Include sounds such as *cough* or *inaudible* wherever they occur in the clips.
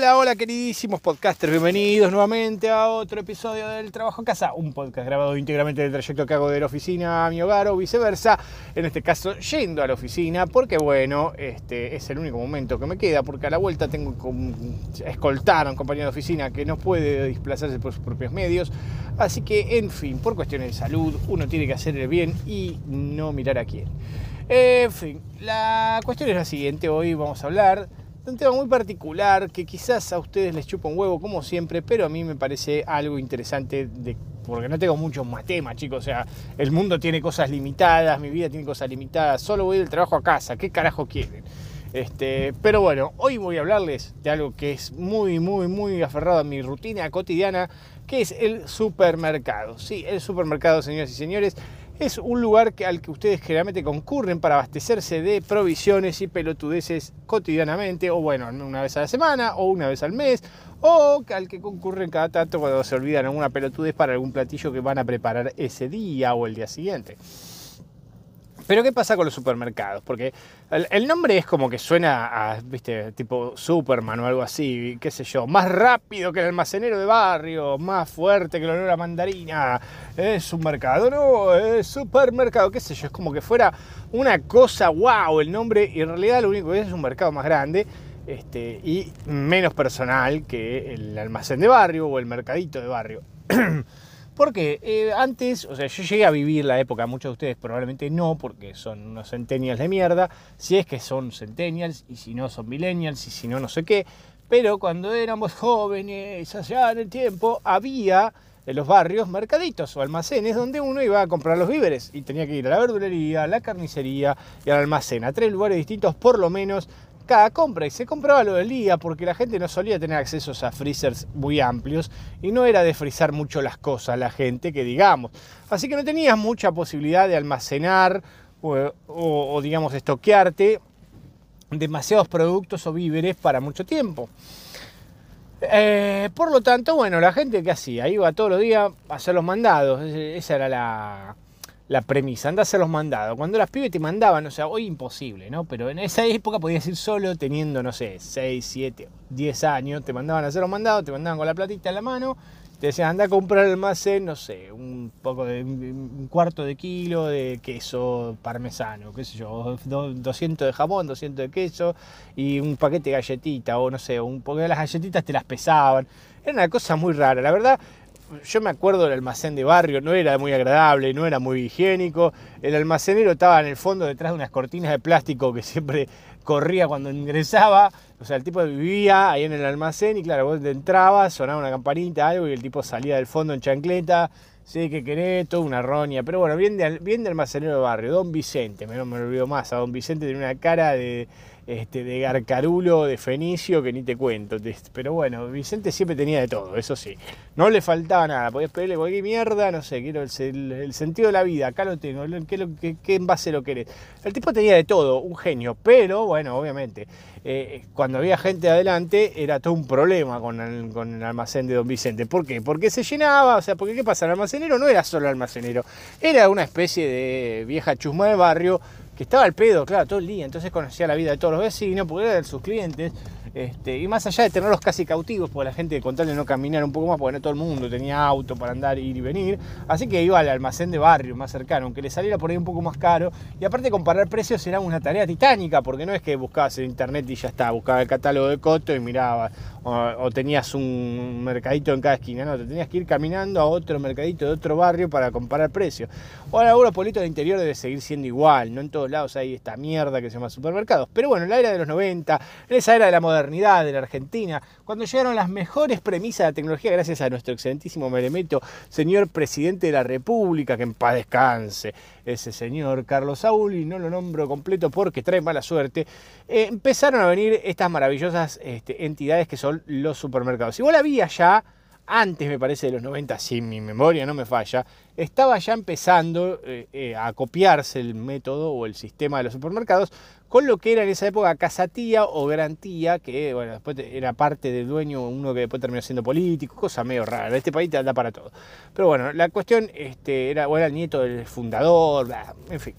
Hola, hola queridísimos podcasters, bienvenidos nuevamente a otro episodio del Trabajo en Casa, un podcast grabado íntegramente del trayecto que hago de la oficina a mi hogar o viceversa, en este caso yendo a la oficina, porque bueno, este es el único momento que me queda, porque a la vuelta tengo que escoltar a un compañero de oficina que no puede desplazarse por sus propios medios, así que en fin, por cuestiones de salud, uno tiene que hacer el bien y no mirar a quién. En fin, la cuestión es la siguiente, hoy vamos a hablar un tema muy particular que quizás a ustedes les chupa un huevo como siempre, pero a mí me parece algo interesante de, porque no tengo muchos más temas, chicos. O sea, el mundo tiene cosas limitadas, mi vida tiene cosas limitadas, solo voy del trabajo a casa, ¿qué carajo quieren? Este, pero bueno, hoy voy a hablarles de algo que es muy, muy, muy aferrado a mi rutina cotidiana, que es el supermercado. Sí, el supermercado, señoras y señores, es un lugar al que ustedes generalmente concurren para abastecerse de provisiones y pelotudeces cotidianamente, o bueno, una vez a la semana, o una vez al mes, o al que concurren cada tanto cuando se olvidan alguna pelotudez para algún platillo que van a preparar ese día o el día siguiente. Pero ¿qué pasa con los supermercados? Porque el, nombre es como que suena a, viste, tipo Superman o algo así, qué sé yo, más rápido que el almacenero de barrio, más fuerte que el olor a mandarina, es un mercado, no, es supermercado, qué sé yo, es como que fuera una cosa, wow, el nombre, y en realidad lo único que es es un mercado más grande. Este, y menos personal que el almacén de barrio o el mercadito de barrio. *clears throat* Porque eh, antes, o sea, yo llegué a vivir la época, muchos de ustedes probablemente no, porque son unos centennials de mierda, si es que son centennials, y si no son millennials, y si no, no sé qué. Pero cuando éramos jóvenes, allá en el tiempo, había en los barrios mercaditos o almacenes donde uno iba a comprar los víveres y tenía que ir a la verdulería, a la carnicería y al almacén, a tres lugares distintos por lo menos cada compra y se compraba lo del día porque la gente no solía tener accesos a freezers muy amplios y no era de frizar mucho las cosas la gente que digamos. Así que no tenías mucha posibilidad de almacenar o, digamos estoquearte demasiados productos o víveres para mucho tiempo. Eh, por lo tanto, bueno, la gente que hacía iba todos los días a hacer los mandados. Esa era la, la premisa, anda a los mandados. Cuando las pibes te mandaban, o sea, hoy imposible, ¿no? Pero en esa época podías ir solo teniendo, no sé, 6, 7, 10 años, te mandaban a hacer los mandados, te mandaban con la platita en la mano, te decían, anda a comprar el almacén, no sé, un poco de, un cuarto de kilo de queso parmesano, qué sé yo, 200 de jamón, 200 de queso y un paquete de galletita, o no sé, un poco de las galletitas te las pesaban. Era una cosa muy rara, la verdad yo me acuerdo del almacén de barrio, no era muy agradable, no era muy higiénico. El almacenero estaba en el fondo detrás de unas cortinas de plástico que siempre corría cuando ingresaba. O sea, el tipo vivía ahí en el almacén y claro, vos entrabas, sonaba una campanita, algo y el tipo salía del fondo en chancleta. Sí, que querés, toda una roña. Pero bueno, bien de, bien de almacenero de barrio, don Vicente, no me olvido más. A don Vicente tiene una cara de, este, de Garcarulo, de Fenicio, que ni te cuento. Pero bueno, Vicente siempre tenía de todo, eso sí. No le faltaba nada, podías pedirle cualquier mierda, no sé, quiero el, sentido de la vida, acá lo tengo, ¿qué, qué, envase lo querés? El tipo tenía de todo, un genio, pero bueno, obviamente, eh, cuando había gente adelante era todo un problema con el, con el almacén de Don Vicente. ¿Por qué? Porque se llenaba, o sea, porque ¿qué pasa? El almacenero no era solo almacenero, era una especie de vieja chusma de barrio estaba al pedo, claro, todo el día, entonces conocía la vida de todos los vecinos, porque eran sus clientes, este, y más allá de tenerlos casi cautivos, porque la gente con tal de no caminar un poco más, porque no todo el mundo tenía auto para andar, ir y venir, así que iba al almacén de barrio más cercano, aunque le saliera por ahí un poco más caro, y aparte comparar precios era una tarea titánica, porque no es que buscabas en internet y ya está, buscaba el catálogo de Coto y miraba, o, tenías un mercadito en cada esquina, no, te tenías que ir caminando a otro mercadito de otro barrio para comparar precios. Ahora, algunos pueblitos del interior debe seguir siendo igual, no en todos lados hay esta mierda que se llama supermercados, pero bueno, en la era de los 90, en esa era de la modernidad de la Argentina, cuando llegaron las mejores premisas de la tecnología gracias a nuestro excelentísimo Meremeto, señor presidente de la República, que en paz descanse, ese señor Carlos Saúl, y no lo nombro completo porque trae mala suerte, eh, empezaron a venir estas maravillosas este, entidades que son los supermercados. Igual había ya, antes me parece de los 90, si mi memoria no me falla, estaba ya empezando eh, eh, a copiarse el método o el sistema de los supermercados con lo que era en esa época casatía o garantía, que bueno, después era parte del dueño, uno que después terminó siendo político, cosa medio rara. Este país te anda para todo. Pero bueno, la cuestión este, era, era el nieto del fundador, en fin.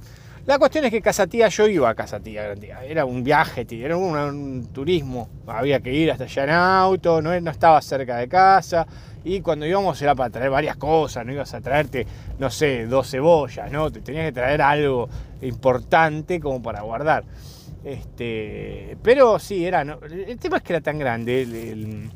La cuestión es que Casa Tía, yo iba a Casa Tía, era un viaje, era un, turismo, había que ir hasta allá en auto, no, no estaba cerca de casa, y cuando íbamos era para traer varias cosas, no ibas a traerte, no sé, dos cebollas, ¿no? Te tenías que traer algo importante como para guardar. Este, pero sí, era, el tema es que era tan grande,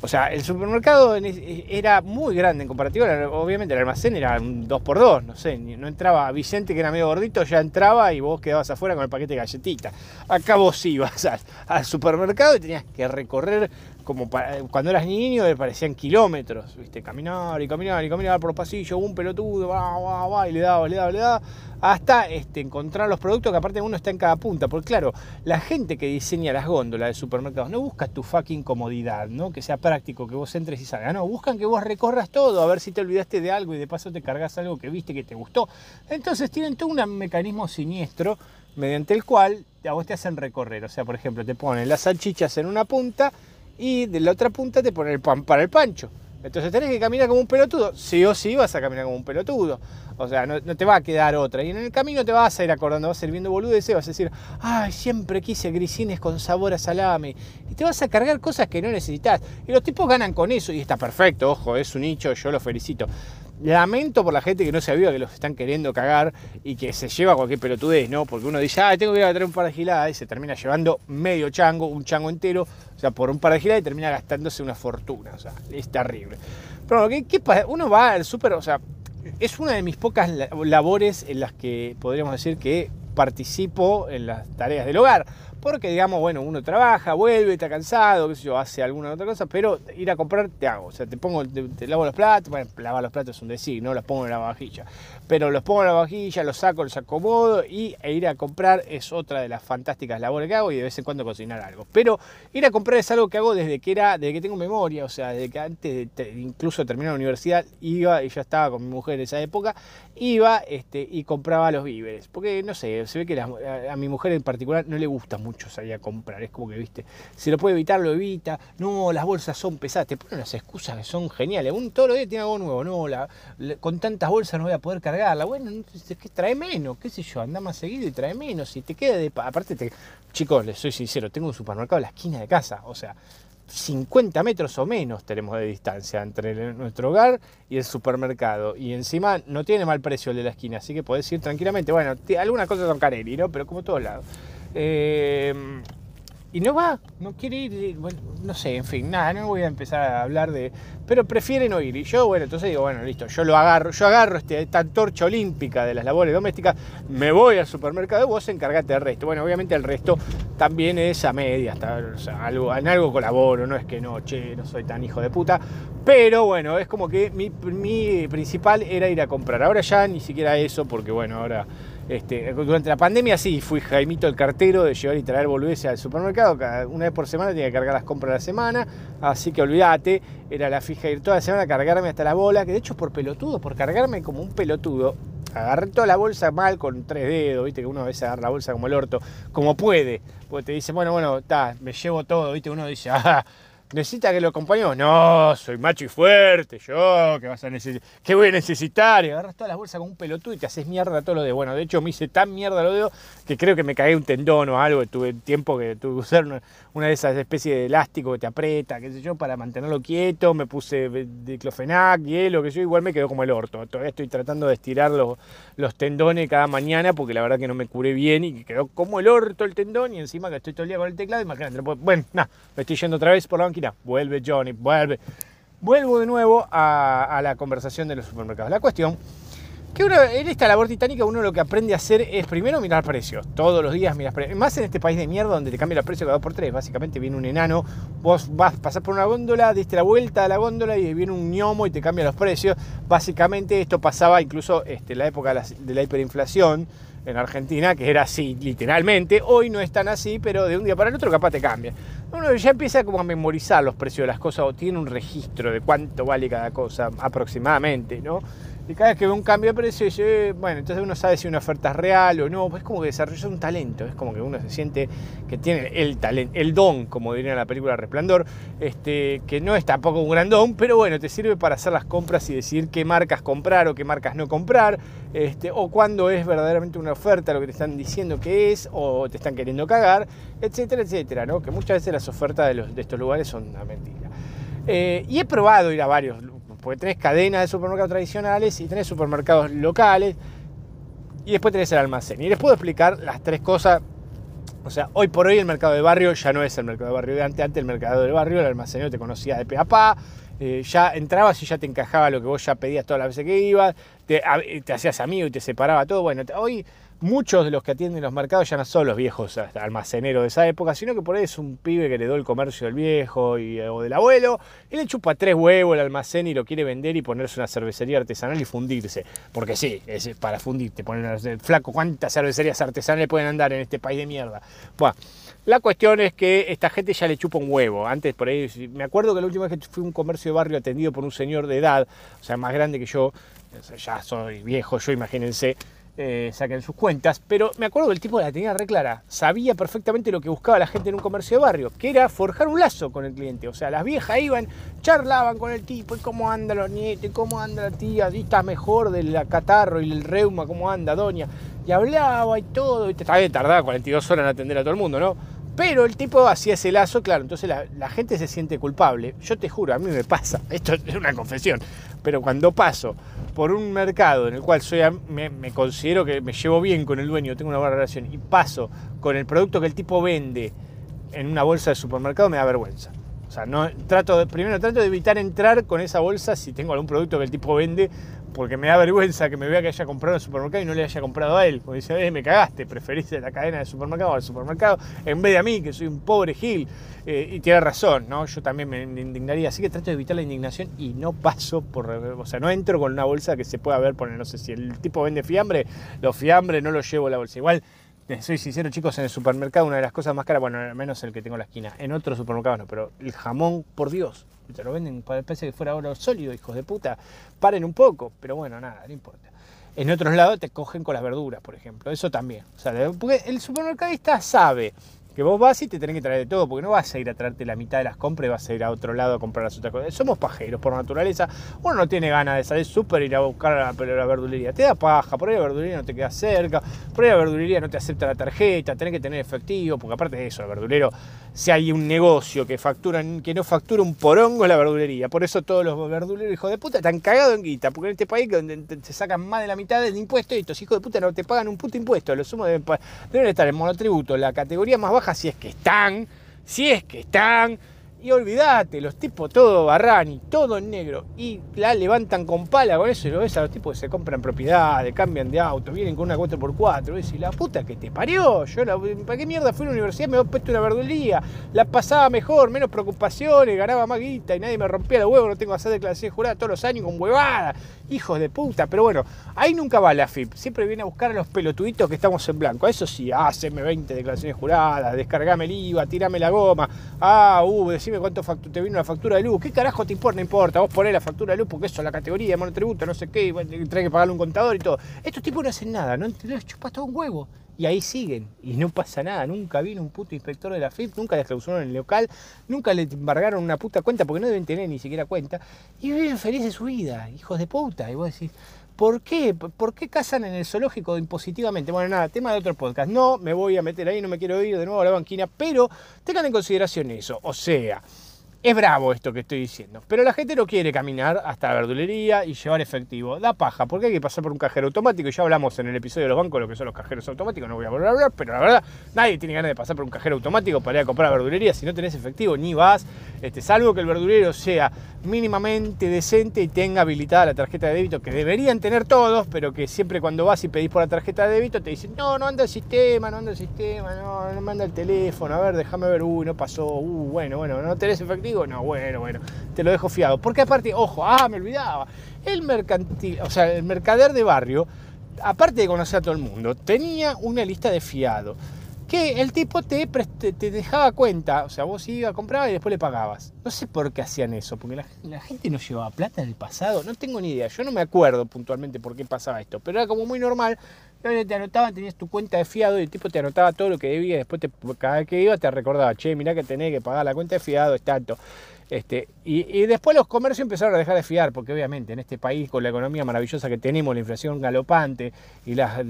o sea, el supermercado era muy grande en comparativa, obviamente el almacén era un 2x2, no sé, no entraba Vicente que era medio gordito, ya entraba y vos quedabas afuera con el paquete de galletitas. Acá vos ibas al supermercado y tenías que recorrer como cuando eras niño parecían kilómetros, ¿viste? Caminar y caminar y caminar por los pasillos, un pelotudo, va, va, va, y le daba, le daba, le daba, hasta este, encontrar los productos que aparte uno está en cada punta. Porque claro, la gente que diseña las góndolas de supermercados no busca tu fucking comodidad, ¿no? Que sea práctico, que vos entres y salgas, no, buscan que vos recorras todo, a ver si te olvidaste de algo y de paso te cargas algo que viste que te gustó. Entonces tienen todo un mecanismo siniestro mediante el cual a vos te hacen recorrer. O sea, por ejemplo, te ponen las salchichas en una punta y de la otra punta te pone el pan para el pancho. Entonces tenés que caminar como un pelotudo. Sí o sí vas a caminar como un pelotudo. O sea, no, te va a quedar otra. Y en el camino te vas a ir acordando, vas a ir viendo boludeces, vas a decir, ay, siempre quise grisines con sabor a salame. Y te vas a cargar cosas que no necesitas. Y los tipos ganan con eso y está perfecto, ojo, es un nicho, yo lo felicito. Lamento por la gente que no se aviva que los están queriendo cagar y que se lleva cualquier pelotudez, ¿no? Porque uno dice, ah, tengo que ir a traer un par de giladas y se termina llevando medio chango, un chango entero, o sea, por un par de giladas y termina gastándose una fortuna, o sea, es terrible. Pero, ¿qué, qué pasa? Uno va al súper, o sea, es una de mis pocas labores en las que podríamos decir que participo en las tareas del hogar. Porque, digamos, bueno, uno trabaja, vuelve, está cansado, qué sé yo, hace alguna otra cosa, pero ir a comprar te hago. O sea, te pongo, te, lavo los platos, bueno, lavar los platos es un decir, no los pongo en la vajilla. Pero los pongo en la vajilla, los saco, los acomodo y e ir a comprar es otra de las fantásticas labores que hago y de vez en cuando cocinar algo. Pero ir a comprar es algo que hago desde que era, desde que tengo memoria, o sea, desde que antes de incluso terminar la universidad iba y ya estaba con mi mujer en esa época, iba este, y compraba los víveres. Porque no sé, se ve que a, mi mujer en particular no le gusta mucho salir a comprar. Es como que, viste, si lo puede evitar, lo evita. No, las bolsas son pesadas. Te ponen las excusas que son geniales. Un todos los días tiene algo nuevo. No, con tantas bolsas no voy a poder cargarla. Bueno, es que trae menos, qué sé yo, anda más seguido y trae menos. Y te queda de. Aparte, te, chicos, les soy sincero, tengo un supermercado en la esquina de casa. O sea, 50 metros o menos tenemos de distancia entre nuestro hogar y el supermercado. Y encima no tiene mal precio el de la esquina, así que podés ir tranquilamente. Bueno, algunas cosas son Carelli, ¿no? Pero como todos lados. Eh, y no va, no quiere ir, bueno, no sé, en fin, nada, no voy a empezar a hablar de, pero prefiere no ir. Y yo, bueno, entonces digo, bueno, listo, yo lo agarro, yo agarro este, esta antorcha olímpica de las labores domésticas, me voy al supermercado, vos encargate del resto. Bueno, obviamente el resto también es a media, sea, algo, en algo colaboro, no es que no, che, no soy tan hijo de puta, pero bueno, es como que mi, mi principal era ir a comprar. Ahora ya ni siquiera eso, porque bueno, ahora este, durante la pandemia sí, fui Jaimito el cartero de llevar y traer boludeces al supermercado. una vez por semana tenía que cargar las compras de la semana. Así que olvídate, era la fija ir toda la semana a cargarme hasta la bola. Que de hecho por pelotudo, por cargarme como un pelotudo, agarré toda la bolsa mal con tres dedos, viste que uno a veces agarra la bolsa como el orto, como puede. Porque te dice, bueno, bueno, está, me llevo todo, viste, uno dice, ah ¿Necesita que lo acompañemos? No, soy macho y fuerte, yo, ¿qué vas a necesitar? ¿Qué voy a necesitar? Y agarras todas las bolsas con un pelotudo y te haces mierda todo lo de. Bueno, de hecho me hice tan mierda lo dedos que creo que me cagué un tendón o algo. Tuve tiempo que tuve que usar una, de esas especies de elástico que te aprieta, qué sé yo, para mantenerlo quieto. Me puse diclofenac, hielo, que yo, igual me quedó como el orto. Todavía estoy tratando de estirar los, los tendones cada mañana porque la verdad que no me curé bien y quedó como el orto el tendón y encima que estoy todo el día con el teclado, imagínate. Bueno, nada, me estoy yendo otra vez por la banquina vuelve Johnny, vuelve. Vuelvo de nuevo a, la conversación de los supermercados. La cuestión que uno, en esta labor titánica uno lo que aprende a hacer es primero mirar precios. Todos los días miras precios. Más en este país de mierda donde te cambia el precio cada dos por tres. Básicamente viene un enano, vos vas a pasar por una góndola, diste la vuelta a la góndola y viene un ñomo y te cambia los precios. Básicamente esto pasaba incluso este, en la época de la hiperinflación en Argentina, que era así, literalmente. Hoy no es tan así, pero de un día para el otro capaz te cambia. Uno ya empieza como a memorizar los precios de las cosas o tiene un registro de cuánto vale cada cosa aproximadamente, ¿no? Y cada vez que ve un cambio de precio, dice, eh, bueno, entonces uno sabe si una oferta es real o no. Es como que desarrolla un talento, es como que uno se siente que tiene el talento, el don, como diría en la película Resplandor, este, que no es tampoco un gran don, pero bueno, te sirve para hacer las compras y decidir qué marcas comprar o qué marcas no comprar, este, o cuándo es verdaderamente una oferta lo que te están diciendo que es, o te están queriendo cagar, etcétera, etcétera, ¿no? Que muchas veces las ofertas de, los, de estos lugares son una mentira. Eh, y he probado ir a varios porque tenés cadenas de supermercados tradicionales y tenés supermercados locales y después tenés el almacén. Y les puedo explicar las tres cosas. O sea, hoy por hoy el mercado de barrio ya no es el mercado de barrio de antes. Antes el mercado del barrio, el almacenero te conocía de pe a pa. Eh, ya entrabas y ya te encajaba lo que vos ya pedías todas las veces que ibas. Te, te hacías amigo y te separaba todo. Bueno, hoy muchos de los que atienden los mercados ya no son los viejos almaceneros de esa época, sino que por ahí es un pibe que heredó el comercio del viejo y, o del abuelo, y le chupa tres huevos el almacén y lo quiere vender y ponerse una cervecería artesanal y fundirse. Porque sí, es para fundirte, poner flaco, ¿cuántas cervecerías artesanales pueden andar en este país de mierda? Bueno, la cuestión es que esta gente ya le chupa un huevo. Antes por ahí, me acuerdo que la última vez que fui a un comercio de barrio atendido por un señor de edad, o sea, más grande que yo, ya soy viejo, yo imagínense, eh, saquen sus cuentas, pero me acuerdo que el tipo la tenía re clara, sabía perfectamente lo que buscaba la gente en un comercio de barrio, que era forjar un lazo con el cliente, o sea, las viejas iban, charlaban con el tipo, y cómo anda los nietos, cómo anda la tía, y está mejor del catarro y el reuma, cómo anda doña, y hablaba y todo, y también tardaba 42 horas en atender a todo el mundo, ¿no? Pero el tipo hacía ese lazo, claro, entonces la, gente se siente culpable. Yo te juro, a mí me pasa, *laughs* esto es una confesión, pero cuando paso por un mercado en el cual soy, me, considero que me llevo bien con el dueño, tengo una buena relación, y paso con el producto que el tipo vende en una bolsa de supermercado, me da vergüenza. O sea, no, trato de, primero trato de evitar entrar con esa bolsa si tengo algún producto que el tipo vende porque me da vergüenza que me vea que haya comprado en el supermercado y no le haya comprado a él. Porque dice, eh, me cagaste, preferís la cadena de supermercado al supermercado en vez de a mí, que soy un pobre gil. Eh, y tiene razón, ¿no? Yo también me indignaría. Así que trato de evitar la indignación y no paso por. O sea, no entro con una bolsa que se pueda ver poner, no sé si el tipo vende fiambre, los fiambres no los llevo a la bolsa. Igual soy sincero, chicos, en el supermercado una de las cosas más caras, bueno, al menos el que tengo en la esquina, en otros supermercados no, pero el jamón, por Dios, te lo venden, parece que fuera oro sólido, hijos de puta, paren un poco, pero bueno, nada, no importa. En otros lados te cogen con las verduras, por ejemplo, eso también. O sea, porque el supermercadista sabe que vos vas y te tenés que traer de todo, porque no vas a ir a traerte la mitad de las compras y vas a ir a otro lado a comprar las otras cosas. Somos pajeros por naturaleza. Uno no tiene ganas de salir súper ir a buscar a la, verdulería. Te da paja, por ahí la verdulería no te queda cerca, por ahí la verdulería no te acepta la tarjeta, tenés que tener efectivo, porque aparte de eso, el verdulero, si hay un negocio que facturan, que no factura un porongo la verdulería. Por eso todos los verduleros, hijos de puta, están cagados en guita, porque en este país donde se sacan más de la mitad del impuesto y estos hijos de puta no te pagan un puto impuesto. Los sumos deben estar en monotributo, la categoría más baja si es que están, si es que están, y olvídate, los tipos todo barrani, todo en negro, y la levantan con pala con eso, y lo ves a los tipos que se compran propiedades, cambian de auto, vienen con una 4x4, y decís, la puta que te parió, yo ¿para qué mierda fui a la universidad? Me he puesto una verdulería, la pasaba mejor, menos preocupaciones, ganaba más guita, y nadie me rompía los huevos, no tengo que hacer declaración jurada todos los años con huevada, hijos de puta, pero bueno, ahí nunca va la FIP, siempre viene a buscar a los pelotuditos que estamos en blanco, eso sí, haceme 20 declaraciones juradas, descargame el IVA, tirame la goma, ah, uh, decime cuánto te vino la factura de luz. ¿Qué carajo te importa? No importa. Vos ponés la factura de luz porque eso es la categoría monotributo, no sé qué, y tenés que pagarle un contador y todo. Estos tipos no hacen nada, no les chupas todo un huevo. Y ahí siguen, y no pasa nada. Nunca vino un puto inspector de la FIP, nunca les clausuraron el local, nunca le embargaron una puta cuenta porque no deben tener ni siquiera cuenta. Y viven felices su vida, hijos de puta. Y vos decís, ¿Por qué? ¿Por qué cazan en el zoológico impositivamente? Bueno, nada, tema de otro podcast. No me voy a meter ahí, no me quiero ir de nuevo a la banquina, pero tengan en consideración eso. O sea, es bravo esto que estoy diciendo, pero la gente no quiere caminar hasta la verdulería y llevar efectivo. Da paja, porque hay que pasar por un cajero automático. Ya hablamos en el episodio de los bancos lo que son los cajeros automáticos, no voy a volver a hablar, pero la verdad, nadie tiene ganas de pasar por un cajero automático para ir a comprar verdulería si no tenés efectivo, ni vas, este, salvo que el verdulero sea mínimamente decente y tenga habilitada la tarjeta de débito, que deberían tener todos, pero que siempre cuando vas y pedís por la tarjeta de débito te dicen, no, no anda el sistema, no anda el sistema, no, no manda el teléfono, a ver, déjame ver, uy, no pasó, uh, bueno, bueno, no tenés efectivo no, bueno, bueno, te lo dejo fiado. Porque aparte, ojo, ah, me olvidaba, el mercantil, o sea, el mercader de barrio, aparte de conocer a todo el mundo, tenía una lista de fiado. Que el tipo te, te, dejaba cuenta, o sea, vos ibas, comprabas y después le pagabas. No sé por qué hacían eso, porque la, gente no llevaba plata en el pasado, no tengo ni idea, yo no me acuerdo puntualmente por qué pasaba esto, pero era como muy normal, te anotaban, tenías tu cuenta de fiado y el tipo te anotaba todo lo que debía, y después te, cada vez que iba te recordaba, che, mirá que tenés que pagar la cuenta de fiado, es tanto. Este, y, después los comercios empezaron a dejar de fiar, porque obviamente en este país, con la economía maravillosa que tenemos, la inflación galopante y la,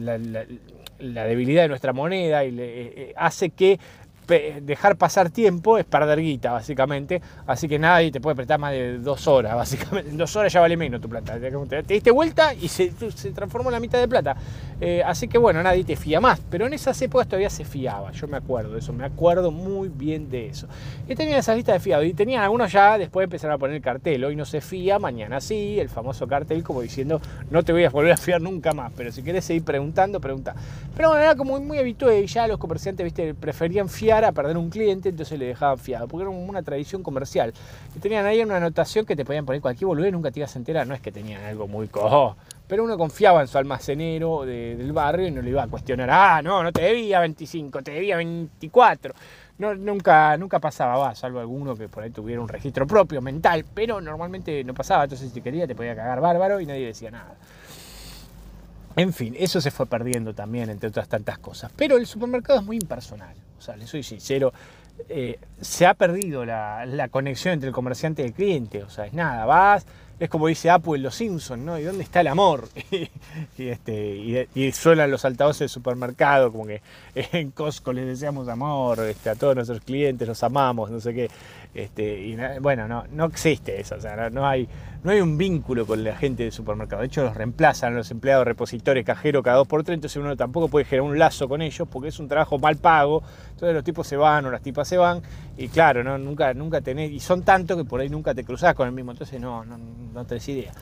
debilidad de nuestra moneda, y eh, eh, hace que dejar pasar tiempo es perder guita, básicamente. Así que nadie te puede prestar más de dos horas, *laughs* básicamente. En dos horas ya vale menos tu plata. Te diste vuelta y se, transformó en la mitad de plata. Eh, así que bueno, nadie te fía más. Pero en esas épocas todavía se fiaba. Yo me acuerdo de eso, me acuerdo muy bien de eso. Y tenía esa lista de fiados. Y tenían algunos ya, después empezaron a poner el cartel. Hoy no se fía, mañana sí. El famoso cartel como diciendo, no te voy a volver a fiar nunca más. Pero si querés seguir preguntando, pregunta. Pero bueno, era como muy habitual. Ya los comerciantes, viste, preferían fiar a perder un cliente, entonces le dejaban fiado, porque era una tradición comercial. Tenían ahí una anotación que te podían poner cualquier boludez, nunca te ibas a enterar, no es que tenían algo muy cojo, pero uno confiaba en su almacenero del barrio y no le iba a cuestionar, ah, no, no te debía 25, te debía 24. No, nunca, nunca pasaba, va, salvo alguno que por ahí tuviera un registro propio, mental, pero normalmente no pasaba, entonces si quería te podía cagar bárbaro y nadie decía nada. En fin, eso se fue perdiendo también, entre otras tantas cosas. Pero el supermercado es muy impersonal. O sea, le soy sincero, eh, se ha perdido la, conexión entre el comerciante y el cliente. O sea, es nada, vas, es como dice Apple Los Simpsons, ¿no? ¿Y dónde está el amor? *laughs* y, este, y, suenan los altavoces del supermercado, como que en Costco les deseamos amor, este, a todos nuestros clientes los amamos, no sé qué. Este, y bueno, no, no existe eso, o sea, no, hay, no hay un vínculo con la gente del supermercado. De hecho, los reemplazan los empleados, repositores, cajeros cada dos por tres, entonces uno tampoco puede generar un lazo con ellos porque es un trabajo mal pago. Entonces los tipos se van o las tipas se van y claro, ¿no? nunca, nunca tenés, y son tantos que por ahí nunca te cruzás con el mismo, entonces no, no, no tenés idea.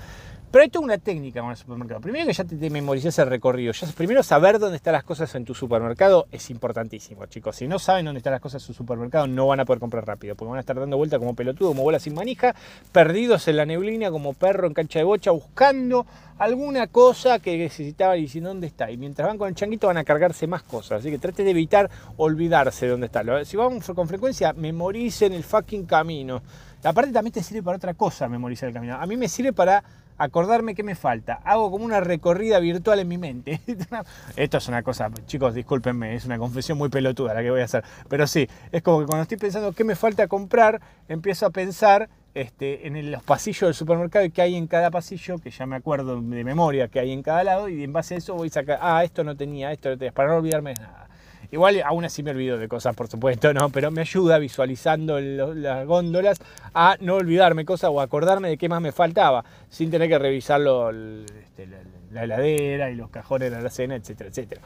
Pero hay toda una técnica con el supermercado. Primero que ya te, te el recorrido. Primero saber dónde están las cosas en tu supermercado es importantísimo, chicos. Si no saben dónde están las cosas en su supermercado, no van a poder comprar rápido. Porque van a estar dando vuelta como pelotudo, como bola sin manija, perdidos en la neblina, como perro en cancha de bocha, buscando alguna cosa que necesitaban y diciendo dónde está. Y mientras van con el changuito van a cargarse más cosas. Así que trate de evitar olvidarse de dónde está. Si van con frecuencia, memoricen el fucking camino. Aparte también te sirve para otra cosa memorizar el camino. A mí me sirve para acordarme qué me falta. Hago como una recorrida virtual en mi mente. *laughs* Esto es una cosa, chicos, discúlpenme, es una confesión muy pelotuda la que voy a hacer. Pero sí, es como que cuando estoy pensando qué me falta comprar, empiezo a pensar este, en los pasillos del supermercado y qué hay en cada pasillo, que ya me acuerdo de memoria qué hay en cada lado, y en base a eso voy a sacar, ah, esto no tenía, esto no tenía, para no olvidarme de nada. Igual aún así me olvido de cosas, por supuesto, ¿no? Pero me ayuda visualizando las góndolas a no olvidarme cosas o acordarme de qué más me faltaba, sin tener que revisarlo este, la, heladera y los cajones de la cena, etcétera, etcétera.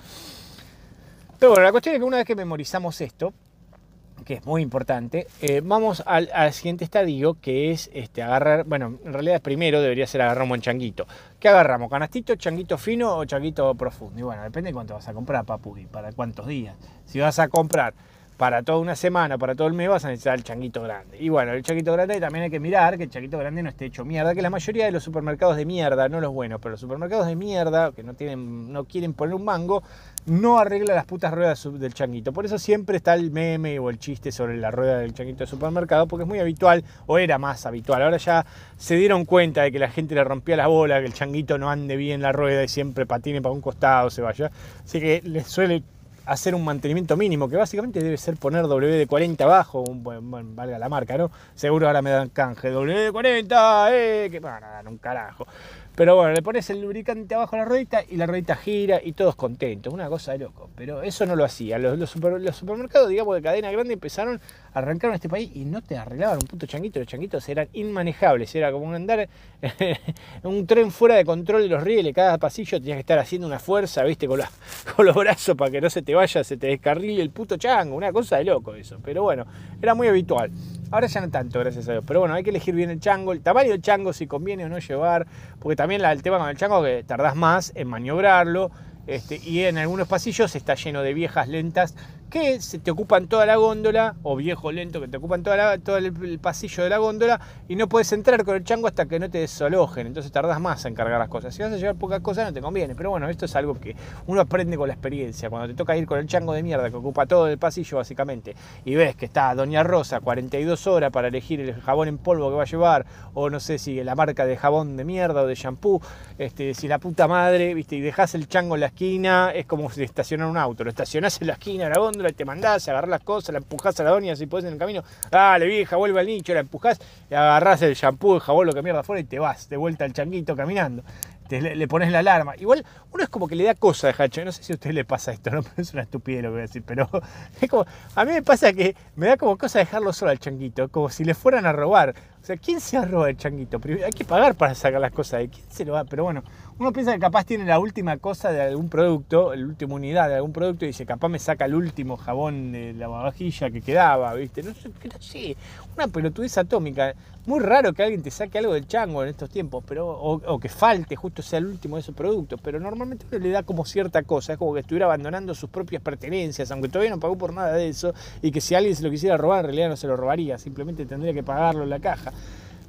Pero bueno, la cuestión es que una vez que memorizamos esto, que es muy importante, eh, vamos al, siguiente estadio, que es este, agarrar, bueno, en realidad primero debería ser agarrar un buen changuito. ¿Qué agarramos? ¿Canastito, changuito fino o changuito profundo? Y bueno, depende de cuánto vas a comprar, papu, y para cuántos días. Si vas a comprar para toda una semana, para todo el mes, vas a necesitar el changuito grande. Y bueno, el changuito grande también hay que mirar que el changuito grande no esté hecho mierda, que la mayoría de los supermercados de mierda, no los buenos, pero los supermercados de mierda, que no, tienen, no quieren poner un mango, no arregla las putas ruedas del changuito. Por eso siempre está el meme o el chiste sobre la rueda del changuito de supermercado, porque es muy habitual, o era más habitual. Ahora ya se dieron cuenta de que la gente le rompía la bola, que el changuito no ande bien la rueda y siempre patine para un costado, se vaya. Así que les suele hacer un mantenimiento mínimo, que básicamente debe ser poner WD-40 abajo, un, buen, valga la marca, ¿no? Seguro ahora me dan canje, WD-40, eh, que van a dar un carajo. Pero bueno, le pones el lubricante abajo a la ruedita y la ruedita gira y todos contentos. Una cosa de loco. Pero eso no lo hacía. Los, los, supermercados, digamos, de cadena grande empezaron a arrancar en este país y no te arreglaban un puto changuito. Los changuitos eran inmanejables. Era como andar *laughs* un tren fuera de control de los rieles. Cada pasillo tenías que estar haciendo una fuerza, viste, con, con los brazos para que no se te vaya, se te descarrile el puto chango. Una cosa de loco eso. Pero bueno, era muy habitual. Ahora ya no tanto, gracias a Dios. Pero bueno, hay que elegir bien el chango, el tamaño del chango, si conviene o no llevar. Porque también el tema con el chango es que tardás más en maniobrarlo. Este, y en algunos pasillos está lleno de viejas lentas que se te ocupan toda la góndola, o viejo lento que te ocupan todo el, pasillo de la góndola y no puedes entrar con el chango hasta que no te desalojen, entonces tardas más en cargar las cosas. Si vas a llevar pocas cosas no te conviene, pero bueno, esto es algo que uno aprende con la experiencia, cuando te toca ir con el chango de mierda que ocupa todo el pasillo básicamente, y ves que está Doña Rosa 42 horas para elegir el jabón en polvo que va a llevar, o no sé si la marca de jabón de mierda o de shampoo, este, si la puta madre, viste, y dejas el chango en la esquina, es como si estacionar un auto, lo estacionás en la esquina de la góndola y te mandás, agarrás las cosas, la empujás a la doña si puedes en el camino, dale vieja, vuelve al nicho, la empujás agarrás el shampoo, el jabón, lo que mierda afuera y te vas de vuelta al changuito caminando le, pones la alarma. Igual uno es como que le da cosa de hacho. No sé si a usted le pasa esto, *laughs* no es una estupidez lo que voy a decir, pero a mí me pasa que me da como cosa dejarlo solo al changuito, como si le fueran a robar. O sea, ¿quién se ha robado el changuito? Hay que pagar para sacar las cosas de quién se lo va. Pero bueno, uno piensa que capaz tiene la última cosa de algún producto, la última unidad de algún producto y dice, capaz me saca el último jabón de la vajilla que quedaba, ¿viste? No sé, sí, una pelotudez atómica. Muy raro que alguien te saque algo del chango en estos tiempos, pero o, que falte, justo sea el último de esos productos, pero normalmente uno le da como cierta cosa, es como que estuviera abandonando sus propias pertenencias, aunque todavía no pagó por nada de eso, y que si alguien se lo quisiera robar, en realidad no se lo robaría, simplemente tendría que pagarlo en la caja.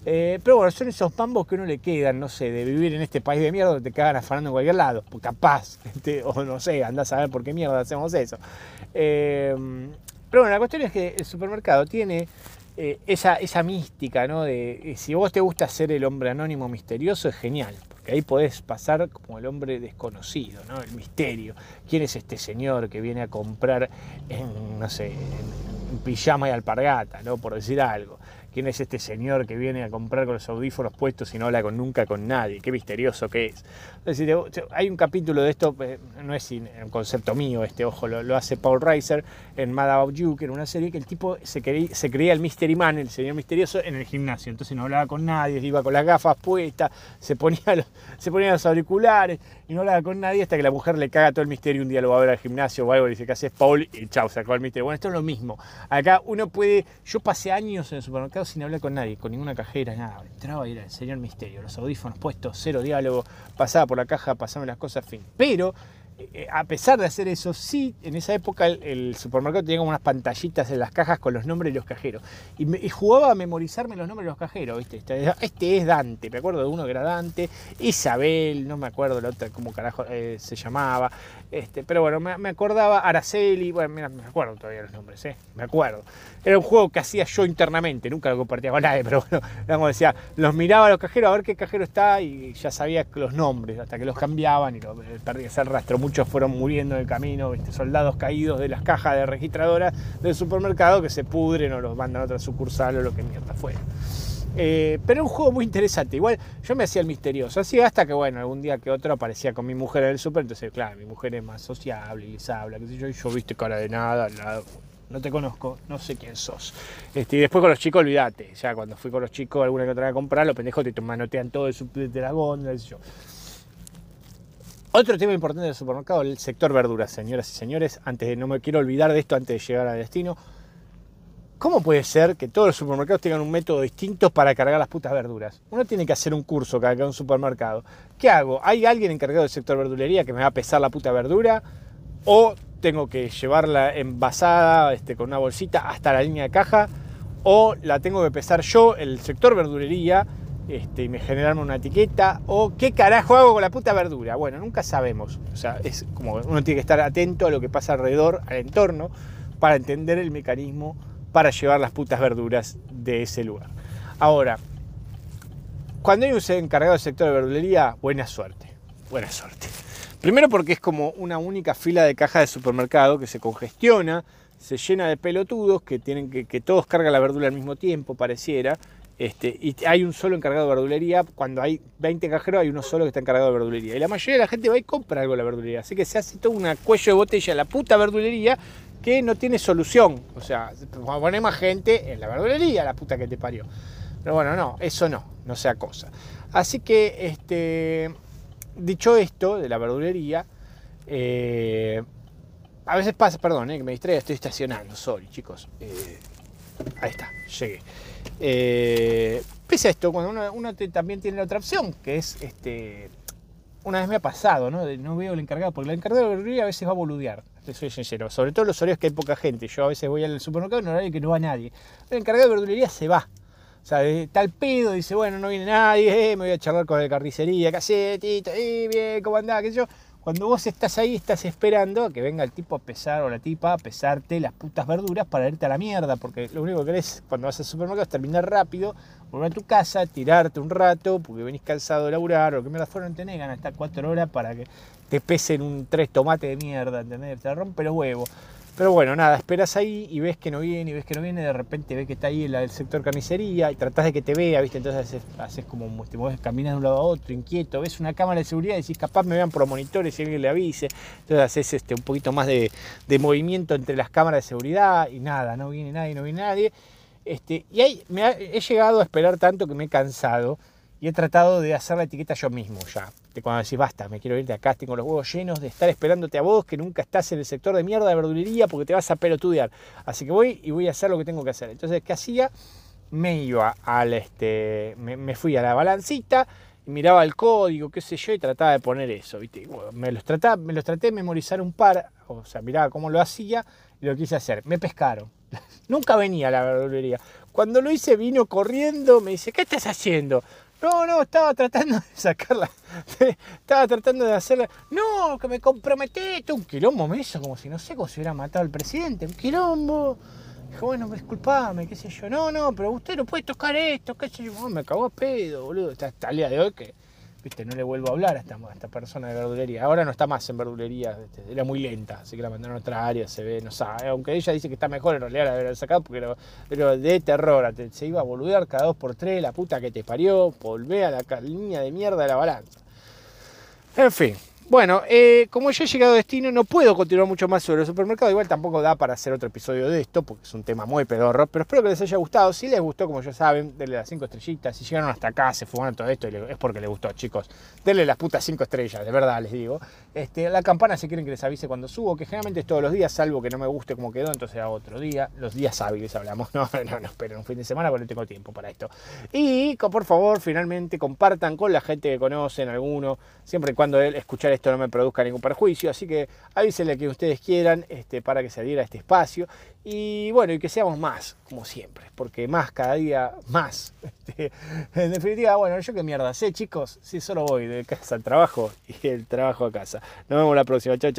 Eh, pero bueno, son esos pambos que uno le quedan, no sé, de vivir en este país de mierda donde te cagan afanando en cualquier lado. Pues capaz, *laughs* este, o no sé, andás a ver por qué mierda hacemos eso. Eh, pero bueno, la cuestión es que el supermercado tiene eh, esa, esa mística, ¿no? De si vos te gusta ser el hombre anónimo misterioso, es genial. Porque ahí podés pasar como el hombre desconocido, ¿no? El misterio. ¿Quién es este señor que viene a comprar en, no sé, en, pijama y alpargata, ¿no? Por decir algo quién es este señor que viene a comprar con los audífonos puestos y no habla con, nunca con nadie, qué misterioso que es. hay un capítulo de esto, eh, no es un concepto mío, este ojo, lo, hace Paul Reiser en Mad About You, que era una serie que el tipo se creía, el Mystery Man, el señor misterioso, en el gimnasio. Entonces no hablaba con nadie, iba con las gafas puestas, se ponía los, auriculares y no hablaba con nadie hasta que la mujer le caga todo el misterio. Un día lo va a ver al gimnasio o algo y dice, ¿qué haces, Paul? Y chao, se acabó el misterio. Bueno, esto es lo mismo. Acá uno puede. Yo pasé años en el supermercado sin hablar con nadie, con ninguna cajera, nada. Entraba y era el señor misterio, los audífonos puestos, cero diálogo, pasaba por la caja, pasaban las cosas, fin. Pero a pesar de hacer eso, sí, en esa época el, supermercado tenía como unas pantallitas en las cajas con los nombres de los cajeros. Y, jugaba a memorizarme los nombres de los cajeros, ¿viste? Este, este, es Dante, me acuerdo de uno que era Dante, Isabel, no me acuerdo la otra, cómo carajo eh, se llamaba. Este, pero bueno, me, acordaba Araceli, bueno, me acuerdo todavía los nombres, ¿eh? Me acuerdo. Era un juego que hacía yo internamente, nunca lo compartía con nadie, *laughs* pero bueno, como decía, los miraba a los cajeros a ver qué cajero está y ya sabía los nombres, hasta que los cambiaban y lo, perdía ese rastro. Muchos fueron muriendo en el camino, soldados caídos de las cajas de registradoras del supermercado que se pudren o los mandan a otra sucursal o lo que mierda fuera. Eh, pero un juego muy interesante. Igual yo me hacía el misterioso. Así hasta que, bueno, algún día que otro aparecía con mi mujer en el super. Entonces, claro, mi mujer es más sociable y les habla, qué sé yo. Y yo, viste, cara de nada, No te conozco, no sé quién sos. Este, y después con los chicos, olvídate. Ya cuando fui con los chicos, alguna que otra vez a comprar, los pendejos te manotean todo el de la góndola, yo. Otro tema importante del supermercado, el sector verduras, señoras y señores. Antes de, no me quiero olvidar de esto antes de llegar al destino. ¿Cómo puede ser que todos los supermercados tengan un método distinto para cargar las putas verduras? Uno tiene que hacer un curso cada un supermercado. ¿Qué hago? ¿Hay alguien encargado del sector verdulería que me va a pesar la puta verdura? ¿O tengo que llevarla envasada este, con una bolsita hasta la línea de caja? ¿O la tengo que pesar yo, el sector verdulería, este, y me generarme una etiqueta? ¿O qué carajo hago con la puta verdura? Bueno, nunca sabemos. O sea, es como uno tiene que estar atento a lo que pasa alrededor, al entorno, para entender el mecanismo para llevar las putas verduras de ese lugar. Ahora, cuando hay un encargado del sector de verdulería, buena suerte, buena suerte. Primero porque es como una única fila de cajas de supermercado que se congestiona, se llena de pelotudos que tienen que, que todos cargan la verdura al mismo tiempo, pareciera, este, y hay un solo encargado de verdulería. Cuando hay 20 cajeros, hay uno solo que está encargado de verdulería. Y la mayoría de la gente va y compra algo de la verdulería. Así que se hace todo una cuello de botella la puta verdulería que no tiene solución. O sea, a poner más gente en la verdulería, la puta que te parió. Pero bueno, no, eso no, no sea cosa. Así que, este, dicho esto de la verdulería, eh, a veces pasa, perdón, eh, que me distraiga, estoy estacionando, sorry chicos. Eh, ahí está, llegué. Pese a esto, cuando uno, también tiene la otra opción, que es este, una vez me ha pasado, ¿no? No veo el encargado, porque el encargado de verdulería a veces va a boludear, soy sincero. Sobre todo los horarios que hay poca gente. Yo a veces voy al supermercado en horario que no va nadie. El encargado de verdulería se va. O sea, tal pedo, dice, bueno, no viene nadie, eh, me voy a charlar con la carnicería, ¿qué haces, Tito? Eh, bien, ¿cómo andás? ¿Qué yo? Cuando vos estás ahí, estás esperando a que venga el tipo a pesar o la tipa a pesarte las putas verduras para irte a la mierda, porque lo único que querés cuando vas al supermercado es terminar rápido, volver a tu casa, tirarte un rato, porque venís cansado de laburar, o que me fueron, te negan hasta cuatro horas para que te pesen un tres tomates de mierda, ¿entendés? Te rompe los huevos. Pero bueno, nada, esperas ahí y ves que no viene, y ves que no viene, de repente ves que está ahí el sector carnicería y tratás de que te vea, ¿viste? Entonces haces, como, te mueves, caminas de un lado a otro, inquieto, ves una cámara de seguridad y decís, capaz me vean por monitores y alguien le avise. Entonces haces este, un poquito más de, movimiento entre las cámaras de seguridad y nada, no viene nadie, no viene nadie. Este, y ahí me he llegado a esperar tanto que me he cansado y he tratado de hacer la etiqueta yo mismo ya. De cuando decís, basta, me quiero ir de acá, tengo los huevos llenos de estar esperándote a vos, que nunca estás en el sector de mierda de verdulería porque te vas a pelotudear. Así que voy y voy a hacer lo que tengo que hacer. Entonces, ¿qué hacía? Me iba al, este, me, fui a la balancita, y miraba el código, qué sé yo, y trataba de poner eso, ¿viste? me, los trataba, me los traté de memorizar un par, o sea, miraba cómo lo hacía y lo quise hacer. Me pescaron. *laughs* Nunca venía a la verdulería. Cuando lo hice vino corriendo, me dice, ¿qué estás haciendo? No, no, estaba tratando de sacarla. *laughs* Estaba tratando de hacerla. No, que me comprometí. Un quilombo me hizo como si no sé, como si hubiera matado al presidente. Un quilombo. Dijo, bueno, disculpame, qué sé yo. No, no, pero usted no puede tocar esto, qué sé yo. me cagó a pedo, boludo. Hasta el día de hoy que viste, no le vuelvo a hablar a esta, esta persona de verdulería. Ahora no está más en verdulería, era muy lenta, así que la mandaron a otra área, se ve, no sabe. Aunque ella dice que está mejor, en realidad la haber sacado porque era, pero de terror, se iba a boludear cada dos por tres, la puta que te parió, volvé a la línea de mierda de la balanza. En fin, bueno, eh, como yo he llegado a destino, no puedo continuar mucho más sobre el supermercado. Igual tampoco da para hacer otro episodio de esto, porque es un tema muy pedorro. Pero espero que les haya gustado. Si les gustó, como ya saben, denle las 5 estrellitas. Si llegaron hasta acá, se fumaron todo esto, es porque les gustó, chicos. Denle las putas 5 estrellas, de verdad les digo. Este, la campana si quieren que les avise cuando subo, que generalmente es todos los días, salvo que no me guste cómo quedó, entonces a otro día. Los días hábiles hablamos. *laughs* No, no, no, esperen un fin de semana porque no tengo tiempo para esto. Y por favor, finalmente compartan con la gente que conocen, alguno, siempre y cuando escuchar esto no me produzca ningún perjuicio, así que avísenle que ustedes quieran este, para que se adhiera a este espacio y bueno, y que seamos más, como siempre, porque más cada día más. *laughs* Este, en definitiva, bueno, yo qué mierda sé, chicos, si solo voy de casa al trabajo y el trabajo a casa. Nos vemos la próxima, chao.